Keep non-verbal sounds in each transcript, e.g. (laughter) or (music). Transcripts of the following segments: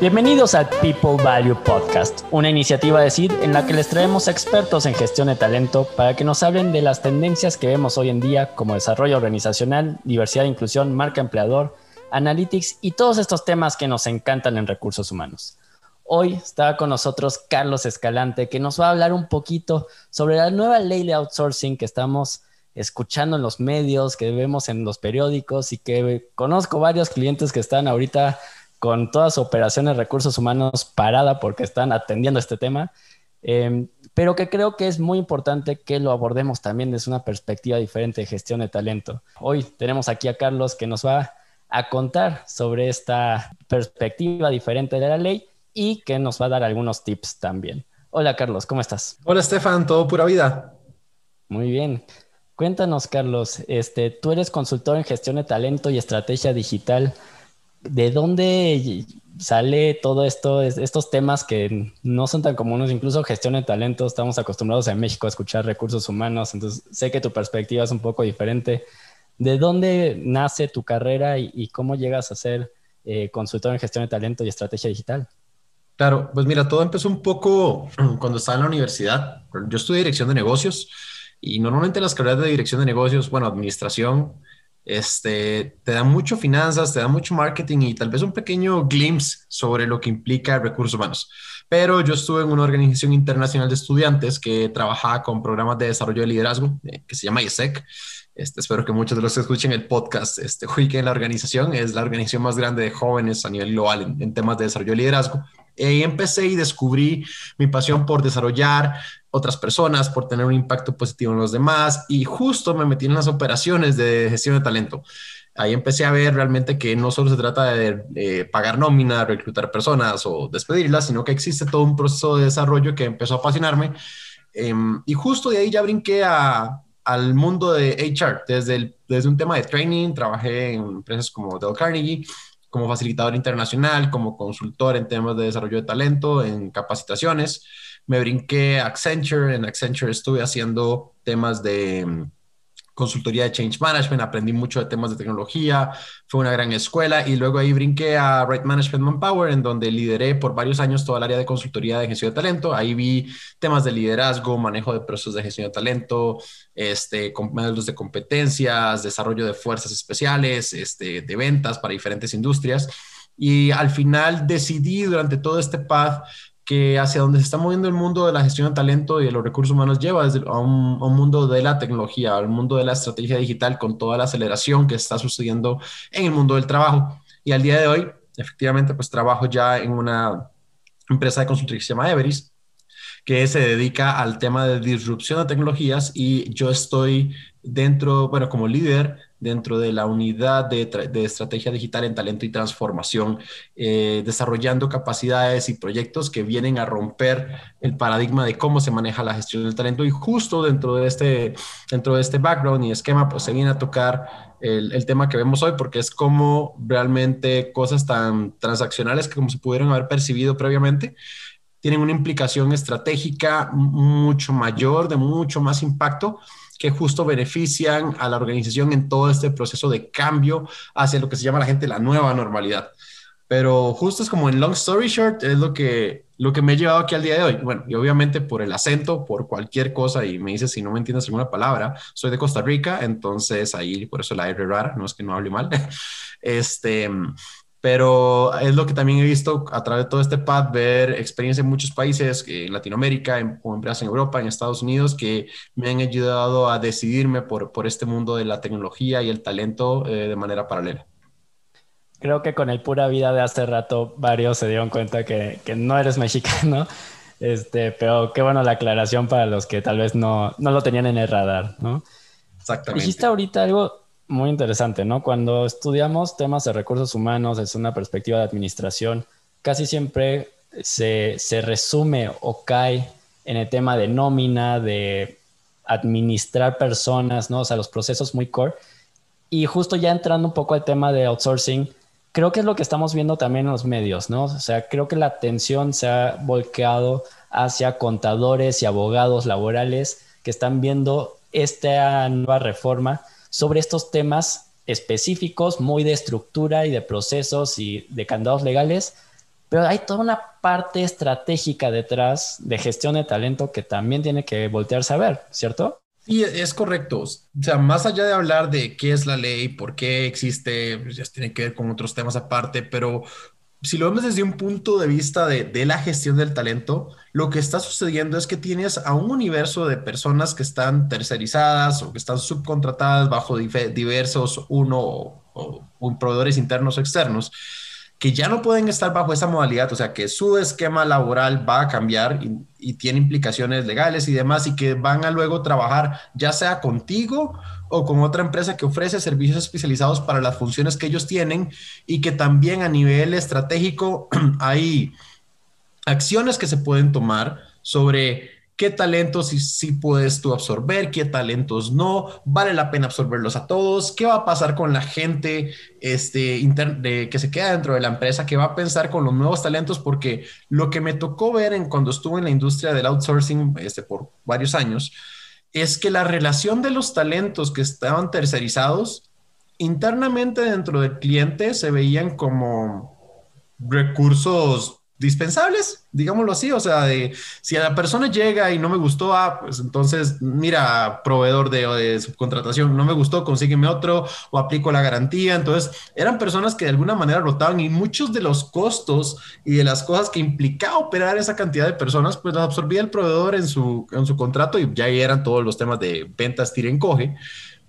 Bienvenidos al People Value Podcast, una iniciativa de CID en la que les traemos expertos en gestión de talento para que nos hablen de las tendencias que vemos hoy en día como desarrollo organizacional, diversidad e inclusión, marca empleador, analytics y todos estos temas que nos encantan en recursos humanos. Hoy está con nosotros Carlos Escalante, que nos va a hablar un poquito sobre la nueva ley de outsourcing que estamos escuchando en los medios, que vemos en los periódicos y que conozco varios clientes que están ahorita con toda su operación de recursos humanos parada porque están atendiendo este tema, em, pero que creo que es muy importante que lo abordemos también desde una perspectiva diferente de gestión de talento. Hoy tenemos aquí a Carlos que nos va a contar sobre esta perspectiva diferente de la ley y que nos va a dar algunos tips también. Hola Carlos, ¿cómo estás? Hola Estefan, todo pura vida. Muy bien. Cuéntanos, Carlos, este, tú eres consultor en gestión de talento y estrategia digital. ¿De dónde sale todo esto, estos temas que no son tan comunes, incluso gestión de talento, estamos acostumbrados en México a escuchar recursos humanos, entonces sé que tu perspectiva es un poco diferente. ¿De dónde nace tu carrera y, cómo llegas a ser eh, consultor en gestión de talento y estrategia digital? Claro, pues mira, todo empezó un poco (clears throat) cuando estaba en la universidad. Yo estudié dirección de negocios y normalmente las carreras de dirección de negocios, bueno, administración, este, te da mucho finanzas, te da mucho marketing y tal vez un pequeño glimpse sobre lo que implica recursos humanos. Pero yo estuve en una organización internacional de estudiantes que trabajaba con programas de desarrollo de liderazgo, eh, que se llama ISEC. Este, espero que muchos de los que escuchen el podcast este, (laughs) ubiquen la organización. Es la organización más grande de jóvenes a nivel global en, en temas de desarrollo de liderazgo. Y empecé y descubrí mi pasión por desarrollar otras personas, por tener un impacto positivo en los demás y justo me metí en las operaciones de gestión de talento. Ahí empecé a ver realmente que no solo se trata de pagar nómina, reclutar personas o despedirlas, sino que existe todo un proceso de desarrollo que empezó a apasionarme. Em, y justo de ahí ya brinqué a, al mundo de HR, desde, desde un tema de training, trabajé en empresas como Dell Carnegie, como facilitador internacional, como consultor en temas de desarrollo de talento, en capacitaciones me brinqué a Accenture. En Accenture estuve haciendo temas de mm, consultoría de change management, aprendí mucho de temas de tecnología, fue una gran escuela y luego ahí brinqué a Right Management Manpower, en donde lideré por varios años toda el área de consultoría de gestión de talento. Ahí vi temas de liderazgo, manejo de procesos de gestión de talento, este, modelos de competencias, desarrollo de fuerzas especiales, este, de ventas para diferentes industrias. Y al final decidí durante todo este path que hacia donde se está moviendo el mundo de la gestión de talento y de los recursos humanos lleva desde a un, mundo de la tecnología, al mundo de la estrategia digital con toda la aceleración que está sucediendo en el mundo del trabajo. Y al día de hoy, efectivamente, pues trabajo ya en una empresa de consultoría que se llama Everis, que se dedica al tema de disrupción de tecnologías y yo estoy dentro, bueno, como líder dentro de la unidad de, estrategia digital en talento y transformación, eh, desarrollando capacidades y proyectos que vienen a romper el paradigma de cómo se maneja la gestión del talento. Y justo dentro de este, dentro de este background y esquema, pues se viene a tocar el, el tema que vemos hoy, porque es como realmente cosas tan transaccionales que como se pudieron haber percibido previamente, tienen una implicación estratégica mucho mayor, de mucho más impacto que justo benefician a la organización en todo este proceso de cambio hacia lo que se llama la gente la nueva normalidad. Pero justo es como en long story short, es lo que, lo que me he llevado aquí al día de hoy. Bueno, y obviamente por el acento, por cualquier cosa, y me dices si no me entiendes alguna palabra, soy de Costa Rica, entonces ahí por eso la R rara, no es que no hable mal. (laughs) Este, pero es lo que también he visto a través de todo este pad, ver experiencia en muchos países, en Latinoamérica, en, o empresas en Europa, en Estados Unidos, que me han ayudado a decidirme por, por este mundo de la tecnología y el talento eh, de manera paralela. Creo que con el pura vida de hace rato varios se dieron cuenta que, que no eres mexicano, (laughs) este, pero qué bueno la aclaración para los que tal vez no, no lo tenían en el radar, ¿no? Exactamente. Dijiste ahorita algo muy interesante, ¿no? Cuando estudiamos temas de recursos humanos desde una perspectiva de administración, casi siempre se, se resume o cae en el tema de nómina, de administrar personas, ¿no? O sea, los procesos muy core. Y justo ya entrando un poco al tema de outsourcing, creo que es lo que estamos viendo también en los medios, ¿no? O sea, creo que la atención se ha volcado hacia contadores y abogados laborales que están viendo esta nueva reforma sobre estos temas específicos, muy de estructura y de procesos y de candados legales, pero hay toda una parte estratégica detrás de gestión de talento que también tiene que voltearse a ver, ¿cierto? Sí, es correcto. O sea, más allá de hablar de qué es la ley, por qué existe, pues ya tiene que ver con otros temas aparte, pero si lo vemos desde un punto de vista de, la gestión del talento, lo que está sucediendo es que tienes a un universo de personas que están tercerizadas o que están subcontratadas bajo diversos uno o proveedores internos o externos que ya no pueden estar bajo esa modalidad, o sea, que su esquema laboral va a cambiar y, tiene implicaciones legales y demás, y que van a luego trabajar ya sea contigo o con otra empresa que ofrece servicios especializados para las funciones que ellos tienen y que también a nivel estratégico (clears throat) hay acciones que se pueden tomar sobre qué talentos sí, puedes tú absorber, qué talentos no, vale la pena absorberlos a todos, qué va a pasar con la gente este, que se queda dentro de la empresa, qué va a pensar con los nuevos talentos, porque lo que me tocó ver en, cuando estuve en la industria del outsourcing este, por varios años, es que la relación de los talentos que estaban tercerizados internamente dentro del cliente se veían como recursos dispensables, digámoslo así, o sea, de si a la persona llega y no me gustó, ah, pues entonces mira, proveedor de, subcontratación, no me gustó, consígueme otro o aplico la garantía, entonces eran personas que de alguna manera rotaban y muchos de los costos y de las cosas que implicaba operar esa cantidad de personas, pues las absorbía el proveedor en su, en su contrato y ya eran todos los temas de ventas, tira coge,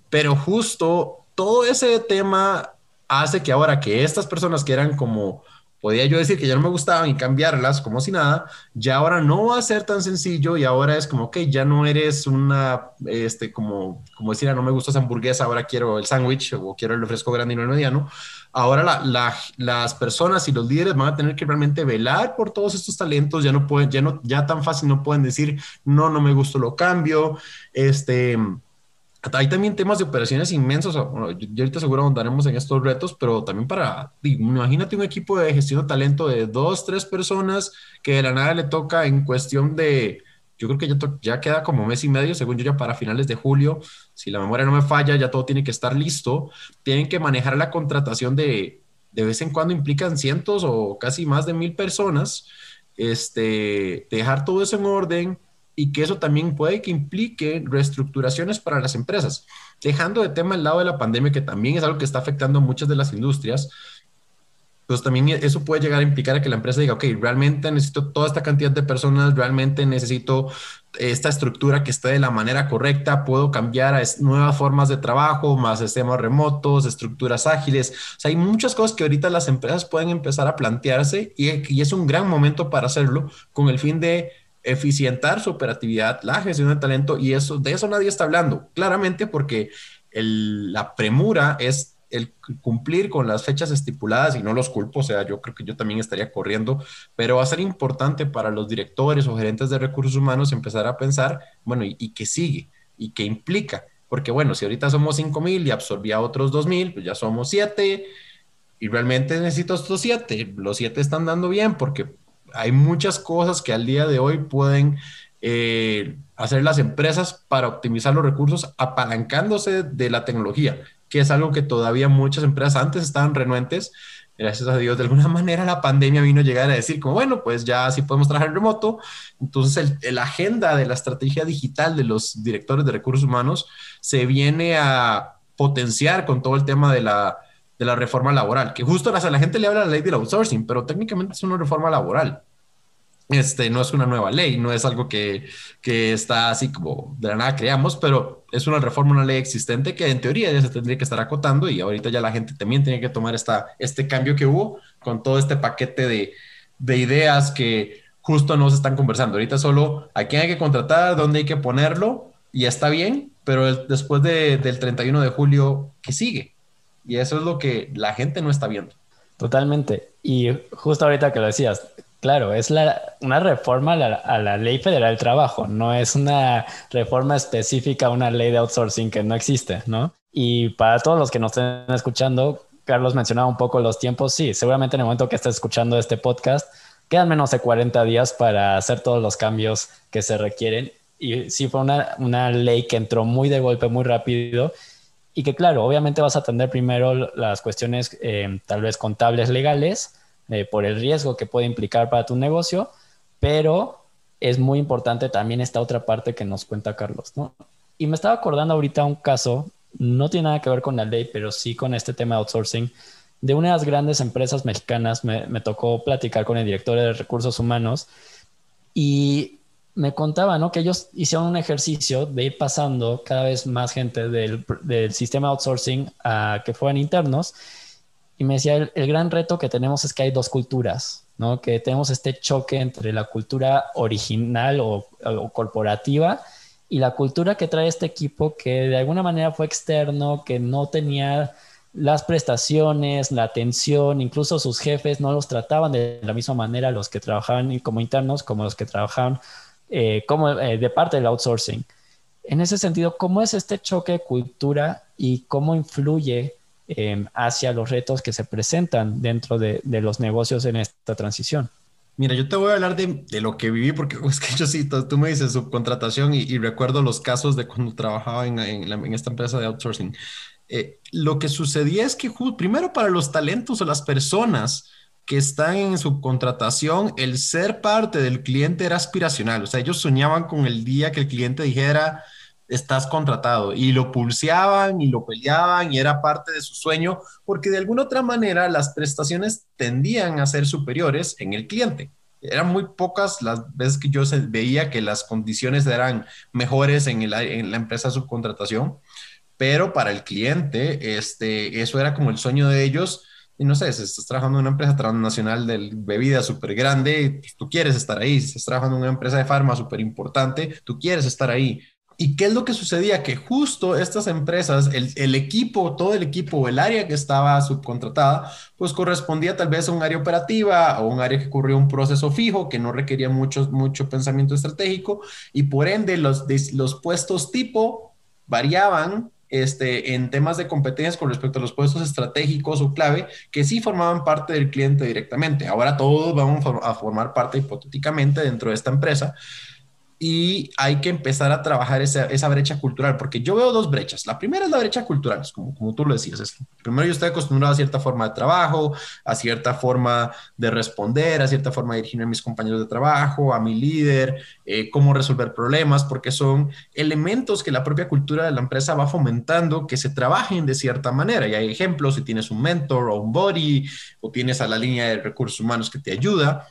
pero justo todo ese tema hace que ahora que estas personas que eran como podía yo decir que ya no me gustaban y cambiarlas como si nada, ya ahora no va a ser tan sencillo y ahora es como, que ya no eres una, este, como, como decir, ah, no me gusta esa hamburguesa, ahora quiero el sándwich o quiero el refresco grande y no el mediano. Ahora las personas y los líderes van a tener que realmente velar por todos estos talentos, ya no pueden, ya no, ya tan fácil no pueden decir, no, no me gustó, lo cambio, este hay también temas de operaciones inmensos. Yo ahorita seguro ahondaremos en estos retos, pero también para, imagínate un equipo de gestión de talento de dos, tres personas que de la nada le toca en cuestión de, yo creo que ya, ya queda como mes y medio, según yo ya para finales de julio, si la memoria no me falla, ya todo tiene que estar listo. Tienen que manejar la contratación de, de vez en cuando implican cientos o casi más de mil personas. Este, dejar todo eso en orden, y que eso también puede que implique reestructuraciones para las empresas. Dejando de tema el lado de la pandemia, que también es algo que está afectando a muchas de las industrias, pues también eso puede llegar a implicar a que la empresa diga, ok, realmente necesito toda esta cantidad de personas, realmente necesito esta estructura que esté de la manera correcta, puedo cambiar a nuevas formas de trabajo, más sistemas remotos, estructuras ágiles. O sea, hay muchas cosas que ahorita las empresas pueden empezar a plantearse y, y es un gran momento para hacerlo con el fin de eficientar su operatividad, la gestión de talento, y eso, de eso nadie está hablando, claramente porque la premura es el cumplir con las fechas estipuladas y no los culpo, o sea, yo creo que yo también estaría corriendo, pero va a ser importante para los directores o gerentes de recursos humanos empezar a pensar, bueno, ¿y, qué sigue? ¿Y qué implica? Porque bueno, si ahorita somos 5 mil y absorbía otros 2 mil, pues ya somos 7 y realmente necesito estos 7. Los 7 están dando bien porque hay muchas cosas que al día de hoy pueden eh, hacer las empresas para optimizar los recursos apalancándose de la tecnología, que es algo que todavía muchas empresas antes estaban renuentes. Gracias a Dios, de alguna (laughs) manera la pandemia vino a llegar a decir como, bueno, pues ya sí podemos trabajar remoto. Entonces, la agenda de la estrategia digital de los directores de recursos humanos se viene a potenciar con todo el tema de la, de la reforma laboral, que justo a la gente le habla de la ley del outsourcing, pero técnicamente es una reforma laboral. Este no es una nueva ley, no es algo que, que está así como de la nada creamos, pero es una reforma, una ley existente que en teoría ya se tendría que estar acotando y ahorita ya la gente también tiene que tomar esta, este cambio que hubo con todo este paquete de, de ideas que justo no se están conversando. Ahorita solo a quién hay que contratar, dónde hay que ponerlo y está bien, pero después de, del 31 de julio, ¿qué sigue? Y eso es lo que la gente no está viendo. Totalmente. Y justo ahorita que lo decías, claro, es la, una reforma a la, ley federal del trabajo, no es una reforma específica una ley de outsourcing que no existe, ¿no? Y para todos los que nos estén escuchando, Carlos mencionaba un poco los tiempos. Sí, seguramente en el momento que estés escuchando este podcast, quedan menos de 40 días para hacer todos los cambios que se requieren. Y sí fue una, una ley que entró muy de golpe, muy rápido y que claro, obviamente vas a atender primero las cuestiones eh, tal vez contables legales eh, por el riesgo que puede implicar para tu negocio, pero es muy importante también esta otra parte que nos cuenta Carlos, ¿no? Y me estaba acordando ahorita un caso, no tiene nada que ver con la ley, pero sí con este tema de outsourcing, de una de las grandes empresas mexicanas, me, me tocó platicar con el director de recursos humanos y me contaba, ¿no? Que ellos hicieron un ejercicio de ir pasando cada vez más gente del, del sistema outsourcing a que fueran internos. Y me decía, el, el, gran reto que tenemos es que hay dos culturas, ¿no? Que tenemos este choque entre la cultura original o, o corporativa y la cultura que trae este equipo que de alguna manera fue externo, que no tenía las prestaciones, la atención, incluso sus jefes no los trataban de la misma manera los que trabajaban como internos como los que trabajaban eh, eh, de parte del outsourcing. En ese sentido, ¿cómo es este choque de cultura y cómo influye eh, hacia los retos que se presentan dentro de, los negocios en esta transición? Mira, yo te voy a hablar de, lo que viví, porque (laughs) es que yo sí, tú me dices subcontratación y, y recuerdo los casos de cuando trabajaba en, en esta empresa de outsourcing. Eh, lo que sucedía es que primero para los talentos o las personas que están en subcontratación, el ser parte del cliente era aspiracional. O sea, ellos soñaban con el día que el cliente dijera, estás contratado, y lo pulseaban y lo peleaban y era parte de su sueño, porque de alguna otra manera las prestaciones tendían a ser superiores en el cliente. Eran muy pocas las veces que yo veía que las condiciones eran mejores en, la empresa de subcontratación pero para el cliente, este, eso era como el sueño de ellos. Y no sé, si estás trabajando en una empresa transnacional de bebida súper grande, pues, tú quieres estar ahí. Si estás trabajando en una empresa de farma súper importante, tú quieres estar ahí. ¿Y qué es lo que sucedía? Que justo estas empresas, el, equipo, todo el equipo, el área que estaba subcontratada, pues correspondía tal vez a un área operativa o un área que ocurrió un proceso fijo que no requería mucho, mucho pensamiento estratégico y por ende los, los puestos tipo variaban este, en temas de competencias con respecto a los puestos estratégicos o clave que sí formaban parte del cliente directamente. Ahora todos vamos a formar parte hipotéticamente dentro de esta empresa, y hay que empezar a trabajar esa, brecha cultural, porque yo veo dos brechas. La primera es la brecha cultural, es como, como tú lo decías. Es, primero yo estoy acostumbrado a cierta forma de trabajo, a cierta forma de responder, a cierta forma de dirigirme a mis compañeros de trabajo, a mi líder, eh, cómo resolver problemas, porque son elementos que la propia cultura de la empresa va fomentando que se trabajen de cierta manera. Y hay ejemplos, si tienes un mentor o un body, o tienes a la línea de recursos humanos que te ayuda.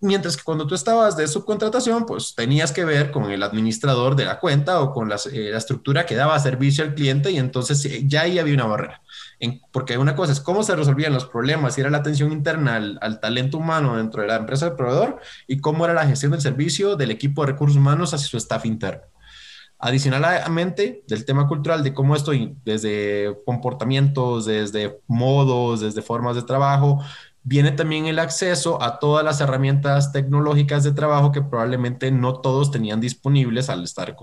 Mientras que cuando tú estabas de subcontratación, pues tenías que ver con el administrador de la cuenta o con eh, la estructura que daba servicio al cliente y entonces eh, ya ahí había una barrera. Porque una cosa es cómo se resolvían los problemas y era la atención interna al, al, talento humano dentro de la empresa del proveedor y cómo era la gestión del servicio del equipo de recursos humanos hacia su staff interno. Adicionalmente, del tema cultural, de cómo esto, desde comportamientos, desde modos, desde formas de trabajo, viene también el acceso a todas las herramientas tecnológicas de trabajo que probablemente no todos tenían disponibles al estar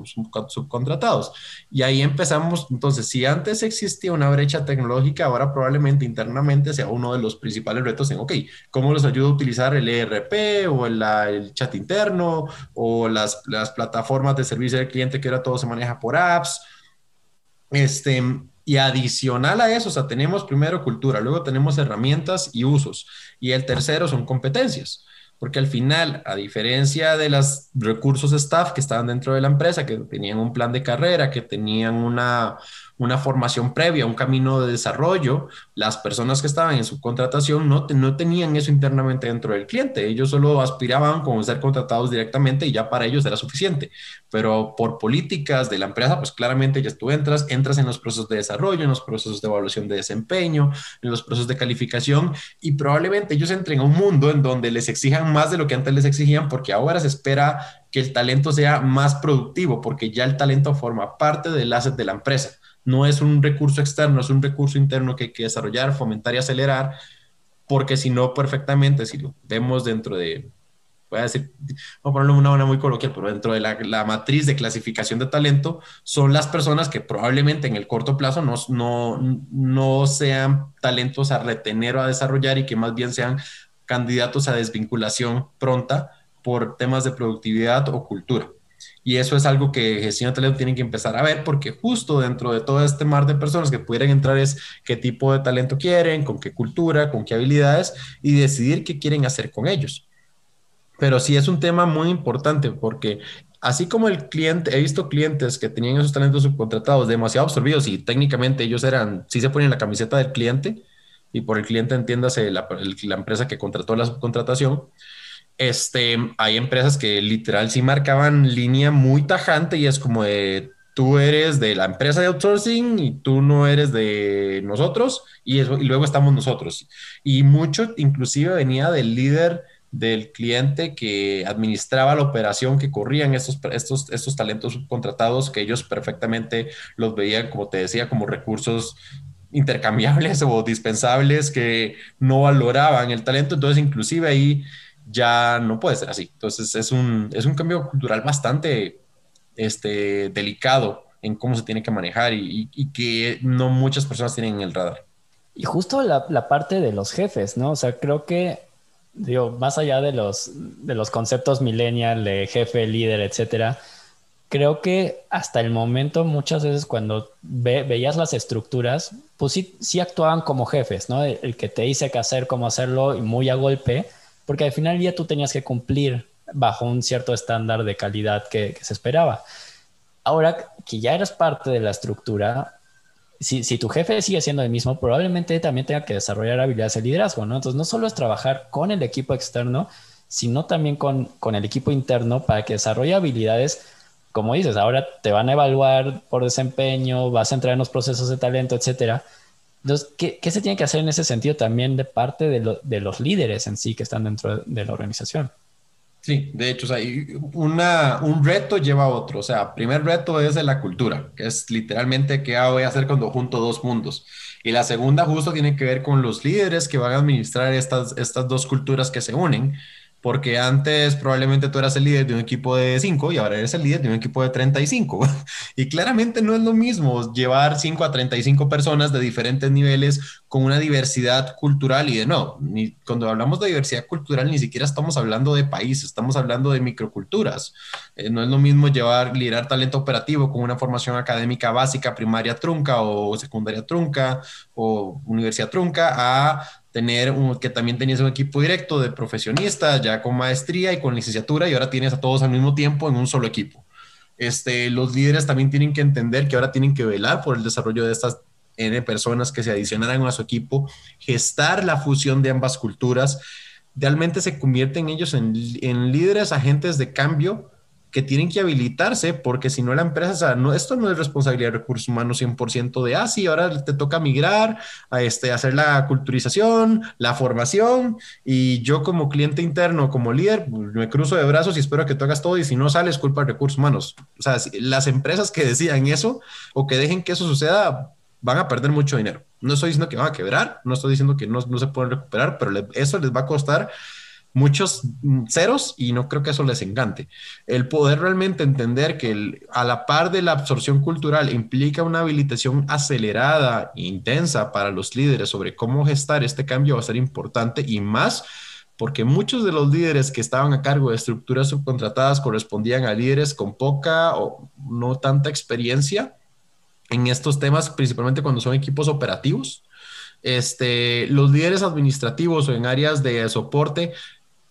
subcontratados. Y ahí empezamos, entonces, si antes existía una brecha tecnológica, ahora probablemente internamente sea uno de los principales retos en, ok, ¿cómo les ayuda a utilizar el ERP o el, el chat interno o las, las plataformas de servicio del cliente que ahora todo se maneja por apps? Este, y adicional a eso, o sea, tenemos primero cultura, luego tenemos herramientas y usos. Y el tercero son competencias. Porque al final, a diferencia de los recursos staff que estaban dentro de la empresa, que tenían un plan de carrera, que tenían una, una formación previa, un camino de desarrollo, las personas que estaban en su contratación no, no tenían eso internamente dentro del cliente. Ellos solo aspiraban con ser contratados directamente y ya para ellos era suficiente. Pero por políticas de la empresa, pues claramente ya tú entras, entras en los procesos de desarrollo, en los procesos de evaluación de desempeño, en los procesos de calificación y probablemente ellos entren a un mundo en donde les exijan más de lo que antes les exigían porque ahora se espera que el talento sea más productivo porque ya el talento forma parte del asset de la empresa no es un recurso externo, es un recurso interno que hay que desarrollar, fomentar y acelerar, porque si no, perfectamente, si lo vemos dentro de, voy a decir, voy a ponerlo una manera muy coloquial, pero dentro de la, la, matriz de clasificación de talento, son las personas que probablemente en el corto plazo no, no, no sean talentos a retener o a desarrollar y que más bien sean candidatos a desvinculación pronta por temas de productividad o cultura. Y eso es algo que gestión de talento tiene que empezar a ver porque justo dentro de todo este mar de personas que pudieran entrar es qué tipo de talento quieren, con qué cultura, con qué habilidades y decidir qué quieren hacer con ellos. Pero sí es un tema muy importante porque así como el cliente, he visto clientes que tenían esos talentos subcontratados demasiado absorbidos y técnicamente ellos eran, sí se ponen la camiseta del cliente y por el cliente entiéndase la empresa que contrató la subcontratación, este, hay empresas que literal sí marcaban línea muy tajante y es como de tú eres de la empresa de outsourcing y tú no eres de nosotros y, eso, y luego estamos nosotros. Y mucho inclusive venía del líder del cliente que administraba la operación que corrían estos, estos, estos talentos subcontratados que ellos perfectamente los veían, como te decía, como recursos intercambiables (laughs) o dispensables que no valoraban el talento. Entonces, inclusive ahí ya no puede ser así. Entonces es un, es un cambio cultural bastante este, delicado en cómo se tiene que manejar y, que no muchas personas tienen en el radar. Y justo la, la, parte de los jefes, ¿no? O sea, creo que, digo, más allá de los, de los conceptos millennial, de jefe, líder, etcétera, creo que hasta el momento muchas veces cuando veías las estructuras, pues sí, sí actuaban como jefes, ¿no? El, el, que te dice qué hacer, cómo hacerlo y muy a golpe, porque al final ya tú tenías que cumplir bajo un cierto estándar de calidad que, se esperaba. Ahora que ya eres parte de la estructura, si, tu jefe sigue siendo el mismo, probablemente también tenga que desarrollar habilidades de liderazgo, ¿no? Entonces, no solo es trabajar con el equipo externo, sino también con, con el equipo interno para que desarrolle habilidades, como dices, ahora te van a evaluar por desempeño, vas a entrar en los procesos de talento, etcétera entonces, ¿qué, se tiene que hacer en ese sentido también de parte de, los líderes en sí que están dentro de la organización? Sí, de hecho, o sea, una, un reto lleva a otro. O sea, primer reto es de la cultura, que es literalmente qué voy a hacer cuando junto dos mundos. Y la segunda justo tiene que ver con los líderes que van a administrar estas, estas dos culturas que se unen porque antes probablemente tú eras el líder de un equipo de 5 y ahora eres el líder de un equipo de 35. (laughs) y claramente no es lo mismo llevar 5 a 35 personas de diferentes niveles con una diversidad cultural y de no, ni, cuando hablamos de diversidad cultural ni siquiera estamos hablando de países, estamos hablando de microculturas. Eh, no es lo mismo llevar, liderar talento operativo con una formación académica básica, primaria trunca o secundaria trunca o universidad trunca a tener un, que también tenías un equipo directo de profesionistas, ya con maestría y con licenciatura, y ahora tienes a todos al mismo tiempo en un solo equipo. Este, los líderes también tienen que entender que ahora tienen que velar por el desarrollo de estas N personas que se adicionaran a su equipo, gestar la fusión de ambas culturas. Realmente se convierten ellos en, en líderes, agentes de cambio que tienen que habilitarse porque si no la empresa, o sea, no, esto no es responsabilidad de recursos humanos 100% de, ah, ahora te toca migrar, a este, hacer la culturización, la formación y yo como cliente interno, como líder, pues, me cruzo de brazos y espero que tú hagas todo y si no sales, culpa de recursos humanos. O sea, las empresas que decían eso o que dejen que eso suceda van a perder mucho dinero. No estoy diciendo que van a quebrar, no estoy diciendo que no, no se pueden recuperar, pero eso les va a costar muchos ceros y no creo que eso les encante. El poder realmente entender que a la par de la absorción cultural implica una habilitación acelerada e intensa para los líderes sobre cómo gestar este cambio va a ser importante y más porque muchos de los líderes que estaban a cargo de estructuras subcontratadas correspondían a líderes con poca o no tanta experiencia en estos temas, principalmente cuando son equipos operativos. Este, los líderes administrativos o en áreas de soporte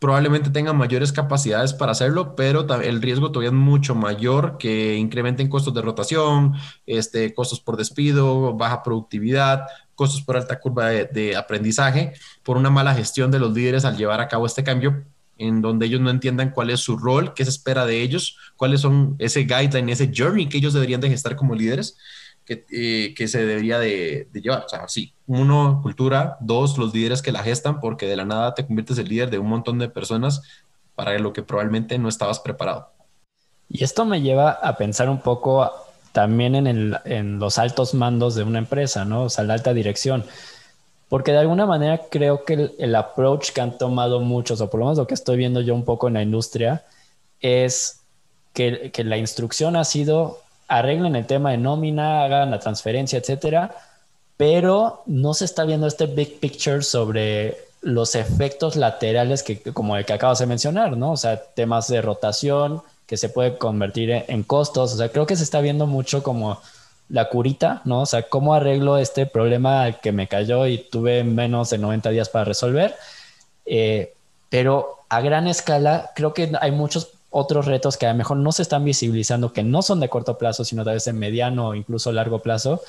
probablemente tengan mayores capacidades para hacerlo, pero el riesgo todavía es mucho mayor que incrementen costos de rotación, este, costos por despido, baja productividad, costos por alta curva de, aprendizaje, por una mala gestión de los líderes al llevar a cabo este cambio en donde ellos no entiendan cuál es su rol, qué se espera de ellos, cuáles son ese guideline, ese journey que ellos deberían de gestar como líderes que, eh, que se debería de, llevar. O sea, sí, uno, cultura, dos, los líderes que la gestan, porque de la nada te conviertes en líder de un montón de personas para lo que probablemente no estabas preparado. Y esto me lleva a pensar un poco también en, el, en los altos mandos de una empresa, ¿no? O sea, la alta dirección. Porque de alguna manera creo que el, el, approach que han tomado muchos, o por lo menos lo que estoy viendo yo un poco en la industria, es que, que la instrucción ha sido arreglen el tema de nómina, hagan la transferencia, etcétera, pero no se está viendo este big picture sobre los efectos laterales que, como el que acabas de mencionar, ¿no? O sea, temas de rotación, que se puede convertir en costos. O sea, creo que se está viendo mucho como la curita, ¿no? O sea, cómo arreglo este problema que me cayó y tuve menos de 90 días para resolver. Eh, pero a gran escala, creo que hay muchos otros retos que a lo mejor no se están visibilizando, que no son de corto plazo, sino tal vez de mediano o incluso largo plazo,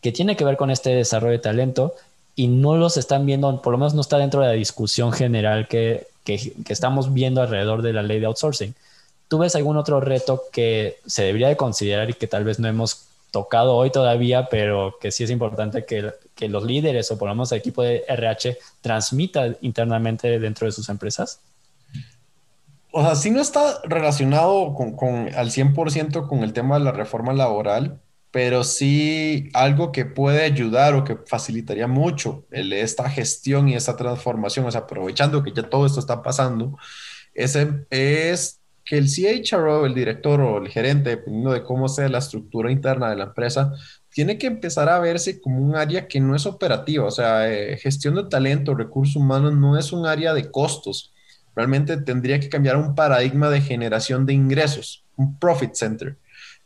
que tiene que ver con este desarrollo de talento y no los están viendo, por lo menos no está dentro de la discusión general que, que, estamos viendo alrededor de la ley de outsourcing. ¿Tú ves algún otro reto que se debería de considerar y que tal vez no hemos tocado hoy todavía, pero que sí es importante que, que los líderes o por lo menos el equipo de RH transmita internamente dentro de sus empresas? O sea, sí no está relacionado con, con, al 100% con el tema de la reforma laboral, pero sí algo que puede ayudar o que facilitaría mucho esta gestión y esta transformación, o sea, aprovechando que ya todo esto está pasando, es, es que el CHRO, el director o el gerente, dependiendo de cómo sea la estructura interna de la empresa, tiene que empezar a verse como un área que no es operativa, o sea, eh, gestión de talento, recursos humanos no es un área de costos, realmente tendría que cambiar un paradigma de generación de ingresos, un profit center.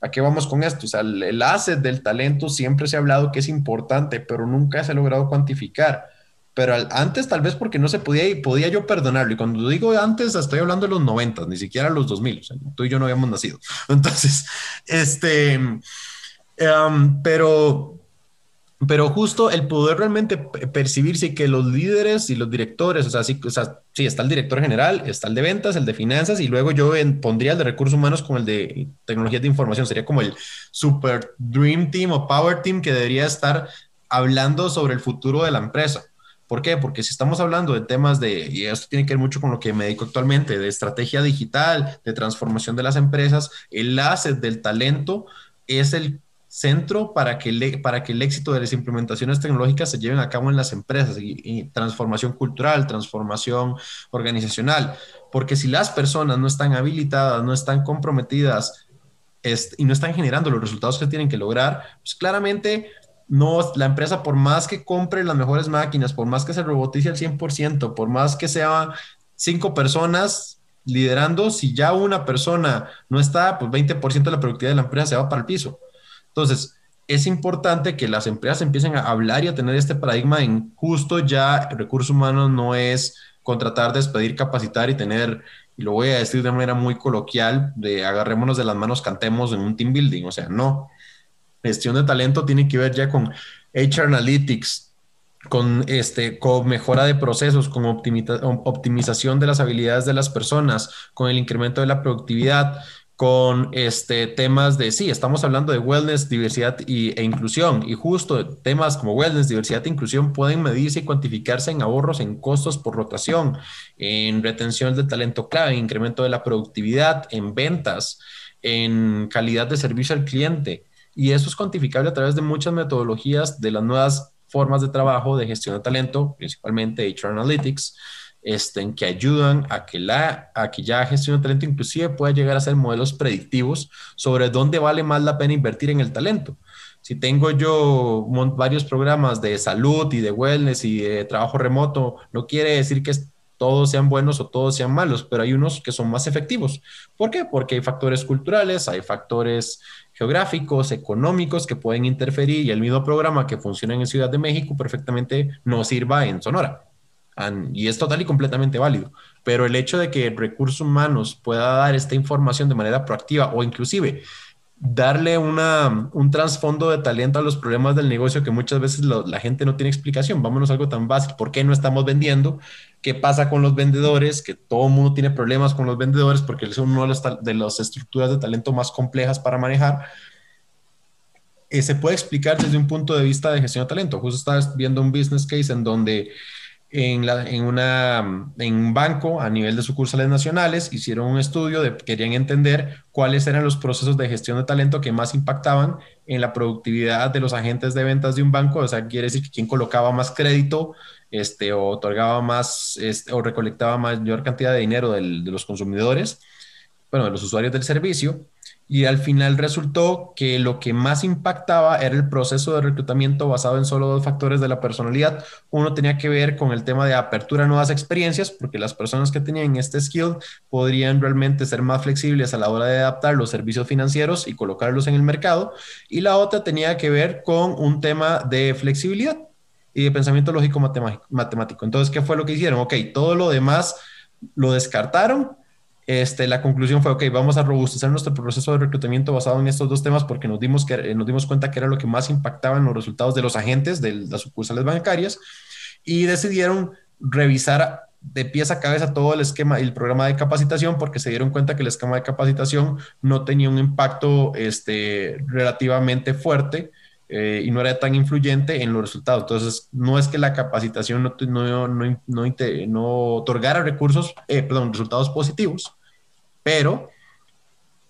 ¿A qué vamos con esto? O sea, el, asset del talento siempre se ha hablado que es importante, pero nunca se ha logrado cuantificar. Pero antes tal vez porque no se podía y podía yo perdonarlo. Y cuando digo antes, estoy hablando de los 90, ni siquiera los 2000. O sea, tú y yo no habíamos nacido. (laughs) Entonces, este, em, pero pero justo el poder realmente percibirse que los líderes y los directores, o sea, sí, o está el director general, está el de ventas, el de finanzas, y luego yo pondría el de recursos humanos con el de tecnologías de información. Sería como el super dream team o power team que debería estar hablando sobre el futuro de la empresa. ¿Por qué? Porque si estamos hablando de temas de, y esto tiene que ver mucho con lo que me dedico actualmente, de estrategia digital, de transformación de las empresas, el asset del talento es el centro para que, el, para que el éxito de las implementaciones tecnológicas se lleven a cabo en las empresas y, transformación cultural, transformación organizacional. Porque si las personas no están habilitadas, no están comprometidas y no están generando los resultados que tienen que lograr, pues claramente no, la empresa por más que compre las mejores máquinas, por más que se robotice al 100%, por más que sea cinco personas liderando, si ya una persona no está, pues 20% de la productividad de la empresa se va para el piso. Entonces, es importante que las empresas empiecen a hablar y a tener este paradigma en justo ya recursos humanos no es contratar, despedir, capacitar y tener, y lo voy a decir de manera muy coloquial, de agarrémonos de las manos, cantemos en un team building, o sea, no. Gestión de talento tiene que ver ya con HR Analytics, con, este, con mejora de procesos, con optimización de las habilidades de las personas, con el incremento de la productividad, con este, temas de, sí, estamos hablando de wellness, diversidad e inclusión, y justo temas como wellness, diversidad e inclusión pueden medirse y cuantificarse en ahorros en costos por rotación, en retención de talento clave, en incremento de la productividad, en ventas, en calidad de servicio al cliente. Y eso es cuantificable a través de muchas metodologías de las nuevas formas de trabajo de gestión de talento, principalmente HR Analytics, este, que ayudan a que, la, a que ya gestión de talento inclusive pueda llegar a ser modelos predictivos sobre dónde vale más la pena invertir en el talento. Si tengo yo varios programas de salud y de wellness y de trabajo remoto, no quiere decir que todos sean buenos o todos sean malos, pero hay unos que son más efectivos. ¿Por qué? Porque hay factores culturales, hay factores geográficos, económicos que pueden interferir y el mismo programa que funciona en Ciudad de México perfectamente no sirva en Sonora y es total y completamente válido. Pero el hecho de que recursos humanos pueda dar esta información de manera proactiva o inclusive darle una, un trasfondo de talento a los problemas del negocio que muchas veces la gente no tiene explicación. Vámonos a algo tan básico. ¿Por qué no estamos vendiendo? ¿Qué pasa con los vendedores? Que todo el mundo tiene problemas con los vendedores porque es una de las, estructuras de talento más complejas para manejar. Eh, se puede explicar desde un punto de vista de gestión de talento. Justo estaba viendo un business case en donde en, una, en un banco a nivel de sucursales nacionales, hicieron un estudio de querían entender cuáles eran los procesos de gestión de talento que más impactaban en la productividad de los agentes de ventas de un banco, o sea, quiere decir que quien colocaba más crédito este, o otorgaba más este, o recolectaba mayor cantidad de dinero de los consumidores, bueno, de los usuarios del servicio, y al final resultó que lo que más impactaba era el proceso de reclutamiento basado en solo dos factores de la personalidad. Uno tenía que ver con el tema de apertura a nuevas experiencias, porque las personas que tenían este skill podrían realmente ser más flexibles a la hora de adaptar los servicios financieros y colocarlos en el mercado. Y la otra tenía que ver con un tema de flexibilidad y de pensamiento lógico matemático. Entonces, ¿qué fue lo que hicieron? Ok, todo lo demás lo descartaron este, la conclusión fue, ok, vamos a robustecer nuestro proceso de reclutamiento basado en estos dos temas porque nos dimos, que, nos dimos cuenta que era lo que más impactaba en los resultados de los agentes de las sucursales bancarias y decidieron revisar de pies a cabeza todo el esquema y el programa de capacitación porque se dieron cuenta que el esquema de capacitación no tenía un impacto este, relativamente fuerte eh, y no era tan influyente en los resultados. Entonces, no es que la capacitación no, no, no, no, no otorgara recursos, eh, perdón, resultados positivos, pero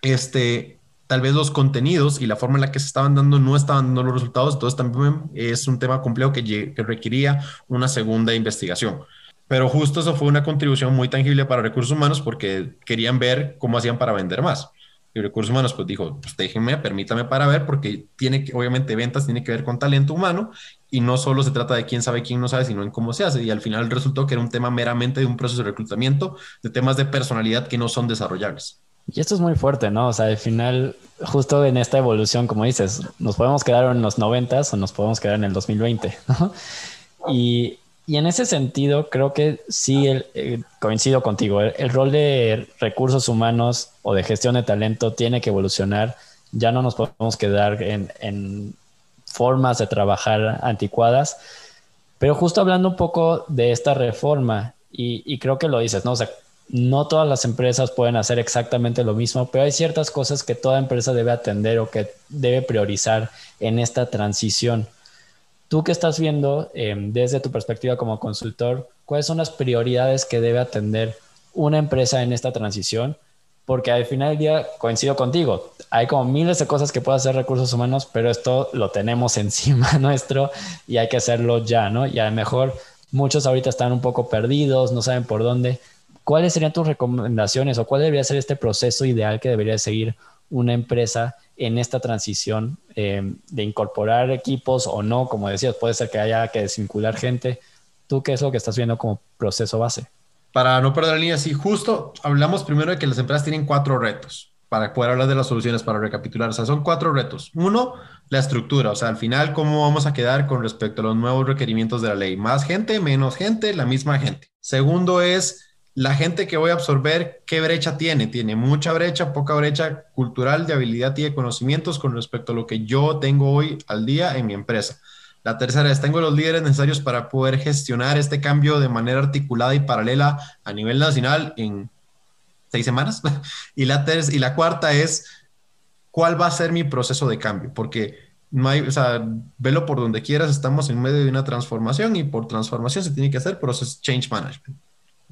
este, tal vez los contenidos y la forma en la que se estaban dando no estaban dando los resultados, entonces también es un tema complejo que, que requería una segunda investigación. Pero justo eso fue una contribución muy tangible para recursos humanos porque querían ver cómo hacían para vender más y recursos humanos pues dijo, pues déjenme, permítame para ver, porque tiene que, obviamente ventas tiene que ver con talento humano y no solo se trata de quién sabe, quién no sabe, sino en cómo se hace. Y al final resultó que era un tema meramente de un proceso de reclutamiento, de temas de personalidad que no son desarrollables. Y esto es muy fuerte, ¿no? O sea, al final, justo en esta evolución, como dices, nos podemos quedar en los 90 o nos podemos quedar en el 2020, ¿no? Y y en ese sentido, creo que sí el, coincido contigo. El, rol de recursos humanos o de gestión de talento tiene que evolucionar. Ya no nos podemos quedar en, formas de trabajar anticuadas. Pero justo hablando un poco de esta reforma, y, creo que lo dices, ¿no? O sea, no todas las empresas pueden hacer exactamente lo mismo, pero hay ciertas cosas que toda empresa debe atender o que debe priorizar en esta transición. Tú que estás viendo em, desde tu perspectiva como consultor, ¿cuáles son las prioridades que debe atender una empresa en esta transición? Porque al final del día coincido contigo, hay como miles de cosas que puede hacer recursos humanos, pero esto lo tenemos (laughs) encima nuestro y hay que hacerlo ya, ¿no? Y a lo mejor muchos ahorita están un poco perdidos, no saben por dónde. ¿Cuáles serían tus recomendaciones o cuál debería ser este proceso ideal que debería seguir una empresa en esta transición eh, de incorporar equipos o no, como decías, puede ser que haya que desvincular gente. ¿Tú qué es lo que estás viendo como proceso base? Para no perder la línea, sí, justo hablamos primero de que las empresas tienen cuatro retos para poder hablar de las soluciones, para recapitular. O sea, son cuatro retos. Uno, la estructura, o sea, al final, ¿cómo vamos a quedar con respecto a los nuevos requerimientos de la ley? Más gente, menos gente, la misma gente. Segundo es la gente que voy a absorber, ¿qué brecha tiene? Tiene mucha brecha, poca brecha cultural, de habilidad y de conocimientos con respecto a lo que yo tengo hoy al día en mi empresa. La tercera es, tengo los líderes necesarios para poder gestionar este cambio de manera articulada y paralela a nivel nacional en seis semanas. (laughs) y, la y la cuarta es, ¿cuál va a ser mi proceso de cambio? Porque no hay, o sea, velo por donde quieras, estamos en medio de una transformación y por transformación se tiene que hacer proceso change management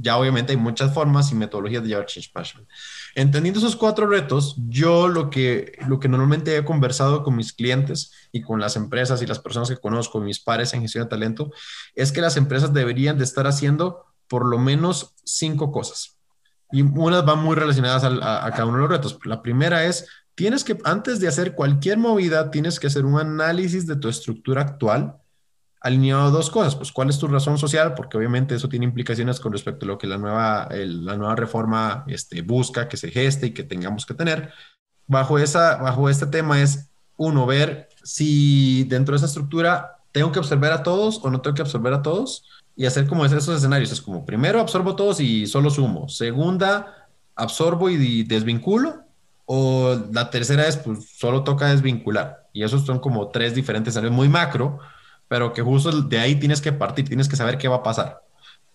ya obviamente hay muchas formas y metodologías de llevar change management. Entendiendo esos cuatro retos, yo lo que, lo que normalmente he conversado con mis clientes y con las empresas y las personas que conozco, mis pares en gestión de talento, es que las empresas deberían de estar haciendo por lo menos cinco cosas. Y unas van muy relacionadas a, a cada uno de los retos. La primera es, tienes que, antes de hacer cualquier movida, tienes que hacer un análisis de tu estructura actual alineado a dos cosas, pues cuál es tu razón social, porque obviamente eso tiene implicaciones con respecto a lo que la nueva, la nueva reforma este, busca que se geste y que tengamos que tener. Bajo, esa, bajo este tema es, uno, ver si dentro de esa estructura tengo que absorber a todos o no tengo que absorber a todos y hacer como esos escenarios. Es como, primero absorbo todos y solo sumo. Segunda, absorbo y desvinculo. O la tercera es, pues solo toca desvincular. Y esos son como tres diferentes escenarios muy macro, pero que justo de ahí tienes que partir, tienes que saber qué va a pasar.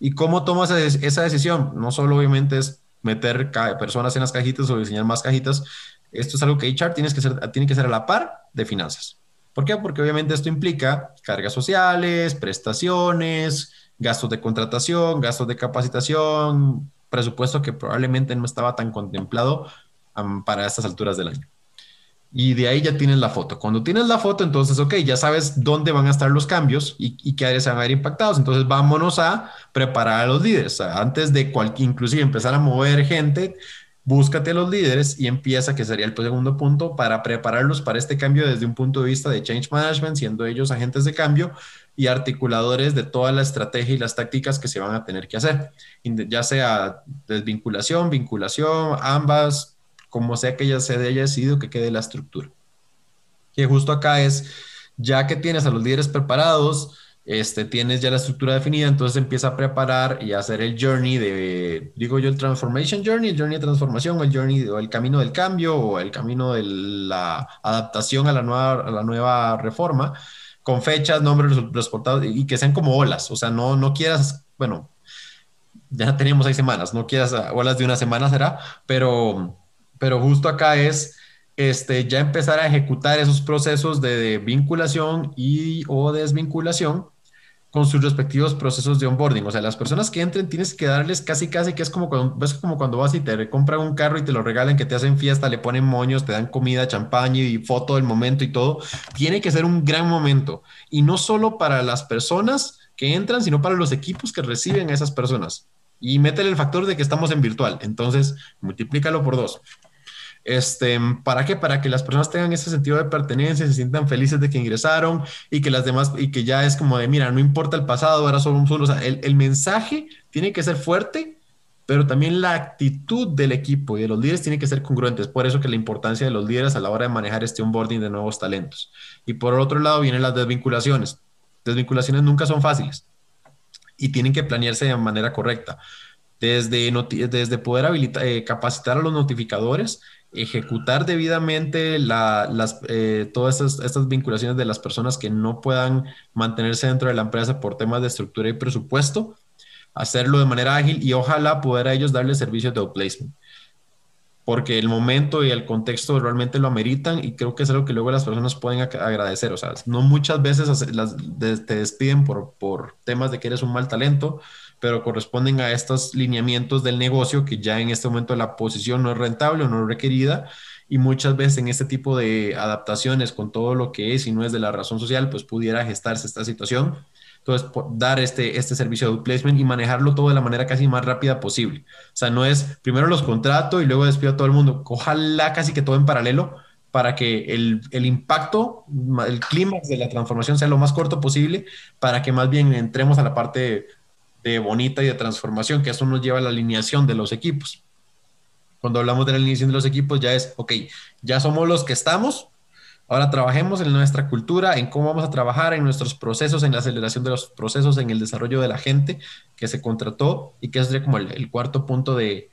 ¿Y cómo tomas esa decisión? No solo obviamente es meter personas en las cajitas o diseñar más cajitas, esto es algo que HR tienes que ser, tiene que ser a la par de finanzas. ¿Por qué? Porque obviamente esto implica cargas sociales, prestaciones, gastos de contratación, gastos de capacitación, presupuesto que probablemente no estaba tan contemplado para estas alturas del año y de ahí ya tienes la foto. Cuando tienes la foto, entonces, ok, ya sabes dónde van a estar los cambios y, qué áreas se van a ver impactados. Entonces, vámonos a preparar a los líderes. Antes de cualquier, inclusive empezar a mover gente, búscate a los líderes y empieza, que sería el segundo punto, para prepararlos para este cambio desde un punto de vista de change management, siendo ellos agentes de cambio y articuladores de toda la estrategia y las tácticas que se van a tener que hacer, ya sea desvinculación, vinculación, ambas, como sea que ya se haya decidido que quede la estructura. Que justo acá es, ya que tienes a los líderes preparados, este, tienes ya la estructura definida, entonces empieza a preparar y a hacer el journey de, digo yo, el transformation journey, el journey de transformación, el journey, o el camino del cambio, o el camino de la adaptación a la nueva, a la nueva reforma, con fechas, nombres, los portados, y que sean como olas, o sea, no, no quieras, bueno, ya teníamos seis semanas, no quieras olas de una semana será, pero, pero justo acá es este, ya empezar a ejecutar esos procesos de vinculación y o desvinculación con sus respectivos procesos de onboarding. O sea, las personas que entren tienes que darles casi, casi que es como cuando, ves como cuando vas y te compran un carro y te lo regalan, que te hacen fiesta, le ponen moños, te dan comida, champaña y foto del momento y todo. Tiene que ser un gran momento. Y no solo para las personas que entran, sino para los equipos que reciben a esas personas. Y métele el factor de que estamos en virtual. Entonces, multiplícalo por dos. Este, ¿Para qué? Para que las personas tengan ese sentido de pertenencia, se sientan felices de que ingresaron y que las demás, y que ya es como de, mira, no importa el pasado, ahora somos solo, o sea, el, el mensaje tiene que ser fuerte, pero también la actitud del equipo y de los líderes tiene que ser congruentes. Por eso que la importancia de los líderes a la hora de manejar este onboarding de nuevos talentos. Y por otro lado vienen las desvinculaciones. Desvinculaciones nunca son fáciles y tienen que planearse de manera correcta. Desde, desde poder habilitar, eh, capacitar a los notificadores ejecutar debidamente las, eh, todas estas, vinculaciones de las personas que no puedan mantenerse dentro de la empresa por temas de estructura y presupuesto, hacerlo de manera ágil y ojalá poder a ellos darle servicios de outplacement. Porque el momento y el contexto realmente lo ameritan y creo que es algo que luego las personas pueden agradecer. O sea, no muchas veces las, te despiden por, por temas de que eres un mal talento, pero corresponden a estos lineamientos del negocio que ya en este momento la posición no es rentable o no es requerida y muchas veces en este tipo de adaptaciones con todo lo que es y no es de la razón social, pues pudiera gestarse esta situación. Entonces, dar este, este servicio de outplacement y manejarlo todo de la manera casi más rápida posible. O sea, no es primero los contrato y luego despido a todo el mundo. Ojalá casi que todo en paralelo para que el, el impacto, el clímax de la transformación sea lo más corto posible, para que más bien entremos a la parte de bonita y de transformación, que eso nos lleva a la alineación de los equipos. Cuando hablamos de la alineación de los equipos, ya es, ok, ya somos los que estamos, ahora trabajemos en nuestra cultura, en cómo vamos a trabajar, en nuestros procesos, en la aceleración de los procesos, en el desarrollo de la gente que se contrató y que es como el cuarto punto de,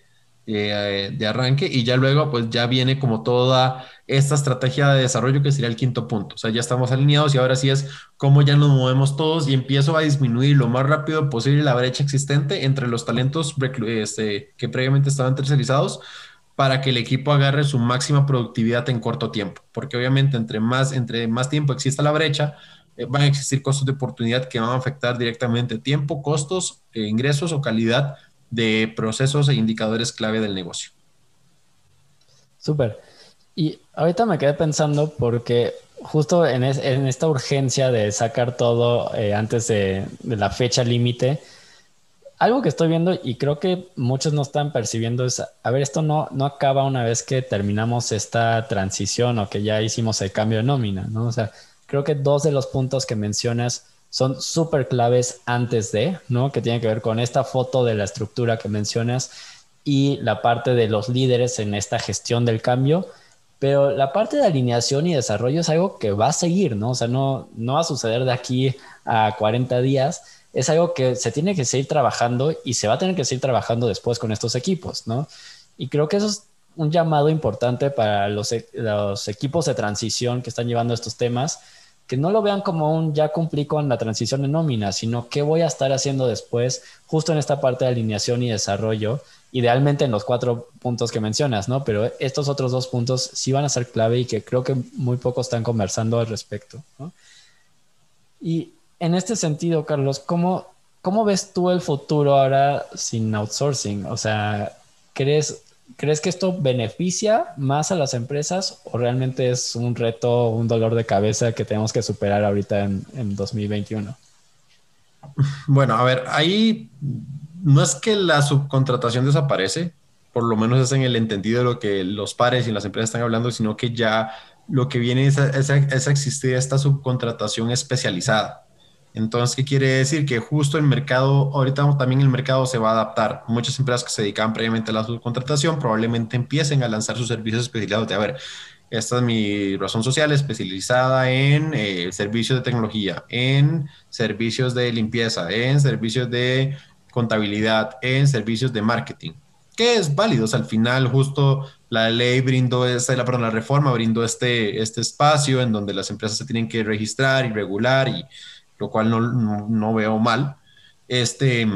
eh, de arranque y ya luego pues ya viene como toda esta estrategia de desarrollo que sería el quinto punto. O sea, ya estamos alineados y ahora sí es cómo ya nos movemos todos y empiezo a disminuir lo más rápido posible la brecha existente entre los talentos este, que previamente estaban tercerizados para que el equipo agarre su máxima productividad en corto tiempo, porque obviamente entre más, entre más tiempo exista la brecha, eh, van a existir costos de oportunidad que van a afectar directamente tiempo, costos, eh, ingresos o calidad de procesos e indicadores clave del negocio. Súper. Y ahorita me quedé pensando porque justo en, esta urgencia de sacar todo eh, antes de, la fecha límite, algo que estoy viendo y creo que muchos no están percibiendo es, a ver, esto no, no acaba una vez que terminamos esta transición o que ya hicimos el cambio de nómina, ¿no? O sea, creo que dos de los puntos que mencionas son súper claves antes de, ¿no? Que tiene que ver con esta foto de la estructura que mencionas y la parte de los líderes en esta gestión del cambio. Pero la parte de alineación y desarrollo es algo que va a seguir, ¿no? O sea, no, no va a suceder de aquí a 40 días. Es algo que se tiene que seguir trabajando y se va a tener que seguir trabajando después con estos equipos, ¿no? Y creo que eso es un llamado importante para los, e, los equipos de transición que están llevando estos temas que no lo vean como un ya cumplí con la transición de nómina, sino qué voy a estar haciendo después, justo en esta parte de alineación y desarrollo, idealmente en los cuatro puntos que mencionas, ¿no? Pero estos otros dos puntos sí van a ser clave y que creo que muy pocos están conversando al respecto, ¿no? Y en este sentido, Carlos, ¿cómo, ¿cómo ves tú el futuro ahora sin outsourcing? O sea, ¿crees, ¿Crees que esto beneficia más a las empresas o realmente es un reto, un dolor de cabeza que tenemos que superar ahorita en, 2021? Bueno, a ver, ahí no es que la subcontratación desaparece, por lo menos es en el entendido de lo que los pares y las empresas están hablando, sino que ya lo que viene es, es, existir esta subcontratación especializada. Entonces, ¿qué quiere decir? Que justo el mercado, ahorita también el mercado se va a adaptar. Muchas empresas que se dedican previamente a la subcontratación probablemente empiecen a lanzar sus servicios especializados de, a ver, esta es mi razón social especializada en eh, servicios de tecnología, en servicios de limpieza, en servicios de contabilidad, en servicios de marketing que es válido. al final, justo la ley brindó, esta, la, perdón, la reforma brindó este, este espacio en donde las empresas se tienen que registrar y regular, y lo cual no, no, veo mal. Este,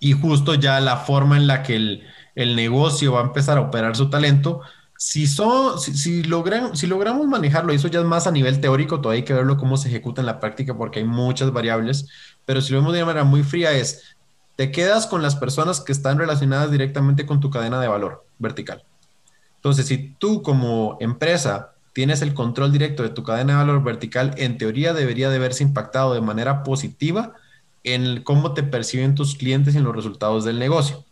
y justo ya la forma en la que el, el negocio va a empezar a operar su talento, si, son, si, si, si logramos manejarlo, eso ya es más a nivel teórico, todavía hay que verlo cómo se ejecuta en la práctica porque hay muchas variables, pero si lo vemos de una manera muy fría es, te quedas con las personas que están relacionadas directamente con tu cadena de valor vertical. Entonces, si tú como empresa tienes el control directo de tu cadena de valor vertical, en teoría debería de verse impactado de manera positiva en cómo te perciben tus clientes y en los resultados del negocio,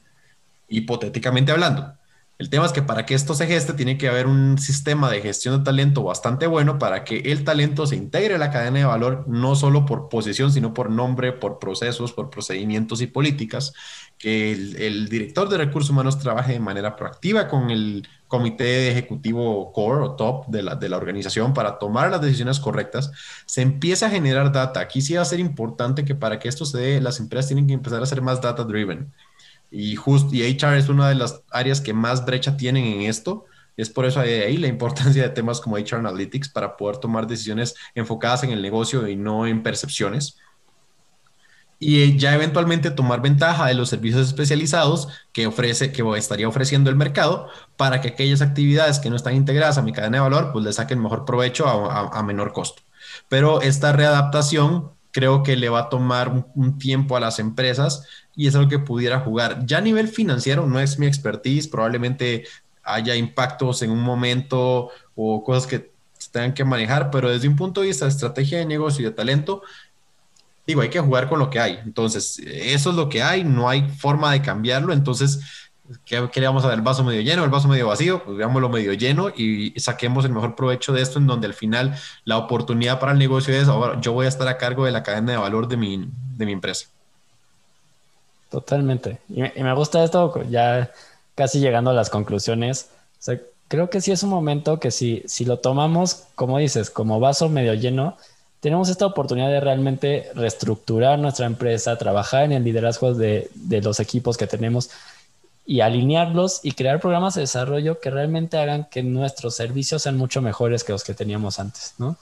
hipotéticamente hablando. El tema es que para que esto se geste tiene que haber un sistema de gestión de talento bastante bueno para que el talento se integre a la cadena de valor, no solo por posición, sino por nombre, por procesos, por procedimientos y políticas, que el, director de recursos humanos trabaje de manera proactiva con el comité ejecutivo core o top de la, de la organización para tomar las decisiones correctas, se empieza a generar data. Aquí sí va a ser importante que para que esto se dé, las empresas tienen que empezar a ser más data driven y, just, y HR es una de las áreas que más brecha tienen en esto. Es por eso de ahí la importancia de temas como HR Analytics para poder tomar decisiones enfocadas en el negocio y no en percepciones. Y ya eventualmente tomar ventaja de los servicios especializados que ofrece, que estaría ofreciendo el mercado para que aquellas actividades que no están integradas a mi cadena de valor, pues le saquen mejor provecho a, menor costo. Pero esta readaptación creo que le va a tomar un tiempo a las empresas y es algo que pudiera jugar. Ya a nivel financiero no es mi expertise, probablemente haya impactos en un momento o cosas que se tengan que manejar, pero desde un punto de vista de estrategia de negocio y de talento, digo, hay que jugar con lo que hay. Entonces, eso es lo que hay, no hay forma de cambiarlo. Entonces, ¿qué, qué vamos a ver? ¿El vaso medio lleno, el vaso medio vacío? Pues veámoslo medio lleno y saquemos el mejor provecho de esto, en donde al final la oportunidad para el negocio es, ahora yo voy a estar a cargo de la cadena de valor de mi, de mi empresa. Totalmente. Y, me gusta esto, ya casi llegando a las conclusiones. creo que sí es un momento que si, si lo tomamos, como dices, como vaso medio lleno, tenemos esta oportunidad de realmente reestructurar nuestra empresa, trabajar en el liderazgo de, de los equipos que tenemos y alinearlos y crear programas de desarrollo que realmente hagan que nuestros servicios sean mucho mejores que los que teníamos antes, ¿no?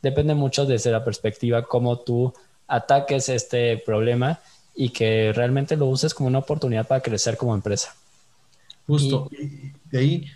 Depende mucho desde la perspectiva cómo tú ataques este problema y que realmente lo uses como una oportunidad para crecer como empresa. Justo. Y, de ahí,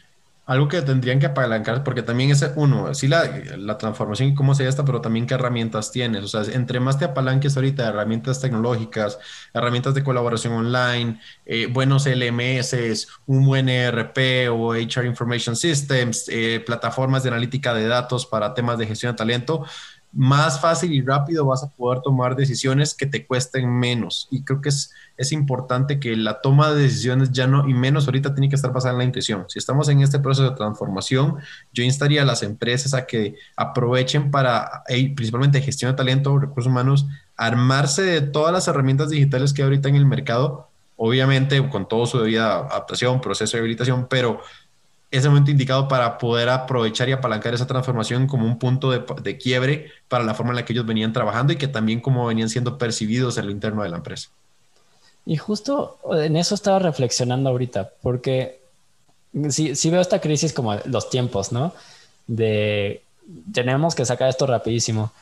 algo que tendrían que apalancar, porque también es uno, sí la, la transformación y cómo se está, pero también qué herramientas tienes. O sea, entre más te apalanques ahorita herramientas tecnológicas, herramientas de colaboración online, eh, buenos LMS, un buen ERP o HR Information Systems, eh, plataformas de analítica de datos para temas de gestión de talento, más fácil y rápido vas a poder tomar decisiones que te cuesten menos. Y creo que es, es importante que la toma de decisiones ya no, y menos ahorita tiene que estar basada en la intuición. Si estamos en este proceso de transformación, yo instaría a las empresas a que aprovechen para, principalmente gestión de talento, recursos humanos, armarse de todas las herramientas digitales que hay ahorita en el mercado, obviamente con todo su debida adaptación, proceso de habilitación, pero es el momento indicado para poder aprovechar y apalancar esa transformación como un punto de, quiebre para la forma en la que ellos venían trabajando y que también como venían siendo percibidos en lo interno de la empresa. Y justo en eso estaba reflexionando ahorita, porque si, si veo esta crisis como los tiempos, ¿no? De tenemos que sacar esto rapidísimo.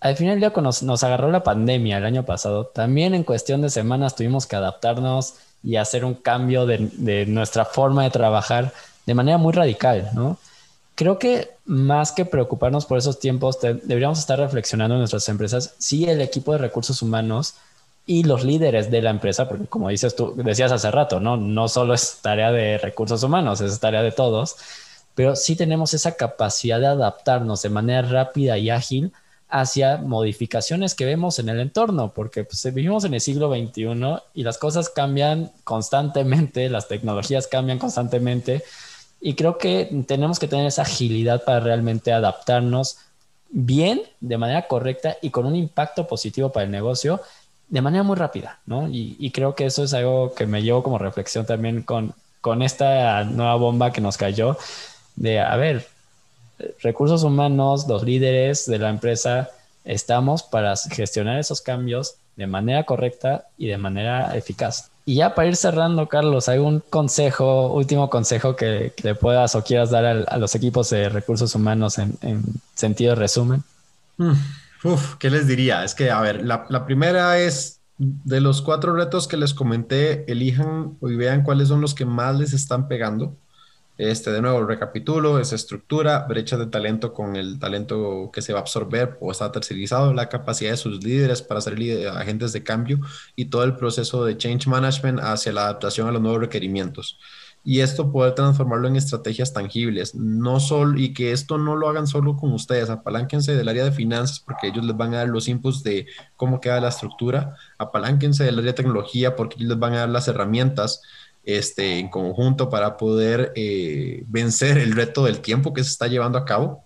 Al final del día, cuando nos, agarró la pandemia el año pasado, también en cuestión de semanas tuvimos que adaptarnos y hacer un cambio de, de nuestra forma de trabajar de manera muy radical, ¿no? Creo que más que preocuparnos por esos tiempos, deberíamos estar reflexionando en nuestras empresas si el equipo de recursos humanos y los líderes de la empresa, porque como dices tú, decías hace rato, ¿no? No solo es tarea de recursos humanos, es tarea de todos, pero sí tenemos esa capacidad de adaptarnos de manera rápida y ágil hacia modificaciones que vemos en el entorno, porque pues, vivimos en el siglo XXI y las cosas cambian constantemente, las tecnologías cambian constantemente y creo que tenemos que tener esa agilidad para realmente adaptarnos bien, de manera correcta y con un impacto positivo para el negocio de manera muy rápida, ¿no? Y, creo que eso es algo que me llevo como reflexión también con, con esta nueva bomba que nos cayó, de, a ver, recursos humanos, los líderes de la empresa, estamos para gestionar esos cambios de manera correcta y de manera eficaz. Y ya para ir cerrando, Carlos, ¿hay un consejo, último consejo que, le puedas o quieras dar a, los equipos de recursos humanos en, sentido resumen? Mm, uf, ¿qué les diría? Es que, a ver, la, la primera es de los cuatro retos que les comenté, elijan y vean cuáles son los que más les están pegando este, de nuevo, recapitulo, esa estructura, brecha de talento con el talento que se va a absorber o está tercerizado, la capacidad de sus líderes para ser agentes de cambio y todo el proceso de change management hacia la adaptación a los nuevos requerimientos. Y esto poder transformarlo en estrategias tangibles, no solo, y que esto no lo hagan solo con ustedes, apalánquense del área de finanzas porque ellos les van a dar los inputs de cómo queda la estructura, apalánquense del área de tecnología porque ellos les van a dar las herramientas este, en conjunto para poder eh, vencer el reto del tiempo que se está llevando a cabo.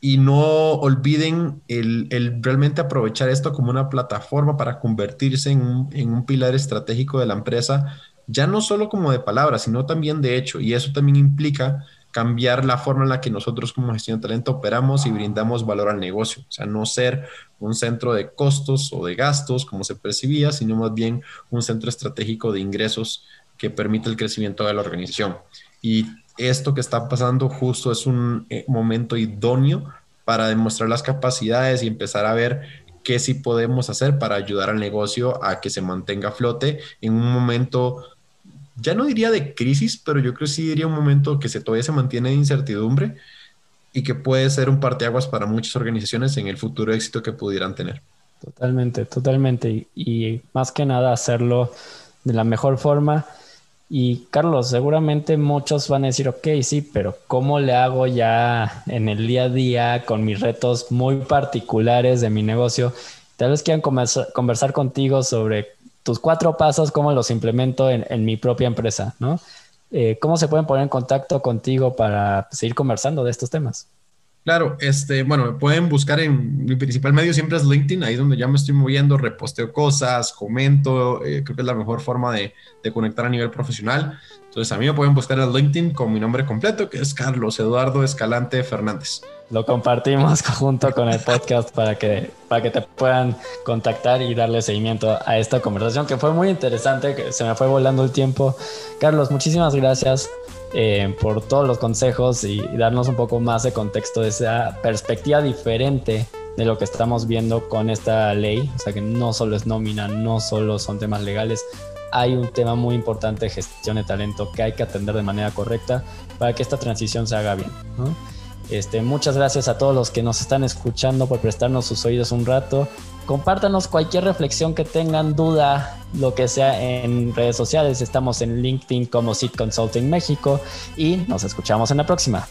Y no olviden el, realmente aprovechar esto como una plataforma para convertirse en un, pilar estratégico de la empresa, ya no solo como de palabras, sino también de hecho. Y eso también implica cambiar la forma en la que nosotros como gestión de talento operamos y brindamos valor al negocio. O sea, no ser un centro de costos o de gastos como se percibía, sino más bien un centro estratégico de ingresos que permite el crecimiento de la organización. Y esto que está pasando justo es un eh, momento idóneo para demostrar las capacidades y empezar a ver qué sí podemos hacer para ayudar al negocio a que se mantenga a flote en un momento, ya no diría de crisis, pero yo creo que sí diría un momento que se, todavía se mantiene de incertidumbre y que puede ser un parteaguas para muchas organizaciones en el futuro éxito que pudieran tener. Totalmente, totalmente. y más que nada hacerlo de la mejor forma y Carlos, seguramente muchos van a decir, ok, sí, pero ¿cómo le hago ya en el día a día con mis retos muy particulares de mi negocio? Tal vez quieran conversar, contigo sobre tus cuatro pasos, cómo los implemento en, mi propia empresa, ¿no? Eh, ¿Cómo se pueden poner en contacto contigo para seguir conversando de estos temas? Claro, este, bueno, me pueden buscar en mi principal medio siempre es LinkedIn, ahí es donde ya me estoy moviendo, reposteo cosas, comento, eh, creo que es la mejor forma de, de, conectar a nivel profesional. Entonces a mí me pueden buscar en LinkedIn con mi nombre completo, que es Carlos Eduardo Escalante Fernández. Lo compartimos (laughs) junto con el podcast para que, para que te puedan contactar y darle seguimiento a esta conversación que fue muy interesante, que se me fue volando el tiempo. Carlos, muchísimas gracias eh, por todos los consejos y, darnos un poco más de contexto de esa perspectiva diferente de lo que estamos viendo con esta ley. O sea que no solo es nómina, no solo son temas legales, hay un tema muy importante de gestión de talento que hay que atender de manera correcta para que esta transición se haga bien. Este, muchas gracias a todos los que nos están escuchando por prestarnos sus oídos un rato. Compártanos cualquier reflexión que tengan, duda, lo que sea en redes sociales. Estamos en LinkedIn como Seed Consulting México y nos escuchamos en la próxima.